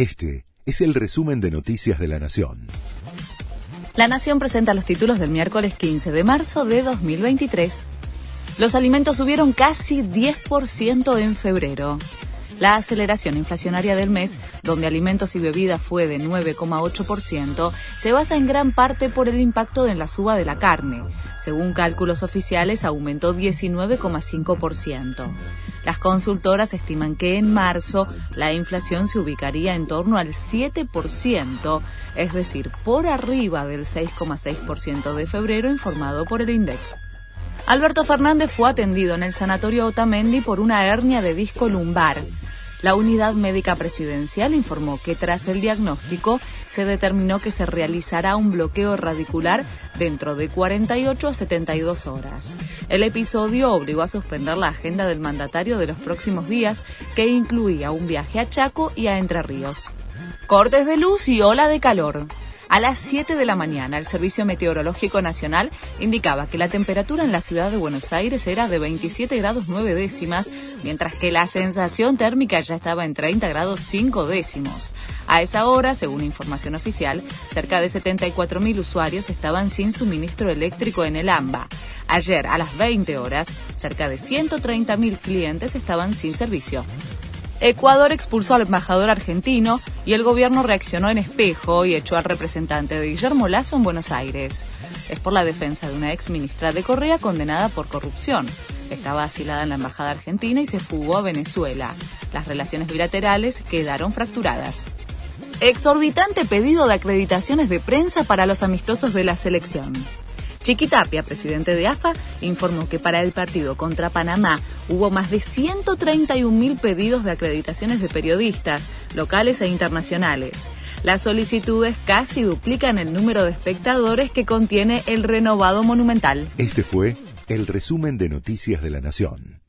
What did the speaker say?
Este es el resumen de Noticias de la Nación. La Nación presenta los títulos del miércoles 15 de marzo de 2023. Los alimentos subieron casi 10% en febrero. La aceleración inflacionaria del mes, donde alimentos y bebidas fue de 9,8%, se basa en gran parte por el impacto de la suba de la carne. Según cálculos oficiales, aumentó 19,5%. Las consultoras estiman que en marzo la inflación se ubicaría en torno al 7%, es decir, por arriba del 6,6% de febrero informado por el INDEC. Alberto Fernández fue atendido en el sanatorio Otamendi por una hernia de disco lumbar. La unidad médica presidencial informó que tras el diagnóstico se determinó que se realizará un bloqueo radicular dentro de 48 a 72 horas. El episodio obligó a suspender la agenda del mandatario de los próximos días, que incluía un viaje a Chaco y a Entre Ríos. Cortes de luz y ola de calor. A las 7 de la mañana, el Servicio Meteorológico Nacional indicaba que la temperatura en la ciudad de Buenos Aires era de 27 grados 9 décimas, mientras que la sensación térmica ya estaba en 30 grados 5 décimos. A esa hora, según información oficial, cerca de 74.000 usuarios estaban sin suministro eléctrico en el AMBA. Ayer, a las 20 horas, cerca de 130.000 clientes estaban sin servicio. Ecuador expulsó al embajador argentino y el gobierno reaccionó en espejo y echó al representante de Guillermo Lazo en Buenos Aires. Es por la defensa de una ex ministra de Correa condenada por corrupción. Estaba asilada en la embajada argentina y se fugó a Venezuela. Las relaciones bilaterales quedaron fracturadas. Exorbitante pedido de acreditaciones de prensa para los amistosos de la selección. Chiquitapia, presidente de AFA, informó que para el partido contra Panamá hubo más de 131.000 pedidos de acreditaciones de periodistas, locales e internacionales. Las solicitudes casi duplican el número de espectadores que contiene el renovado monumental. Este fue el resumen de Noticias de la Nación.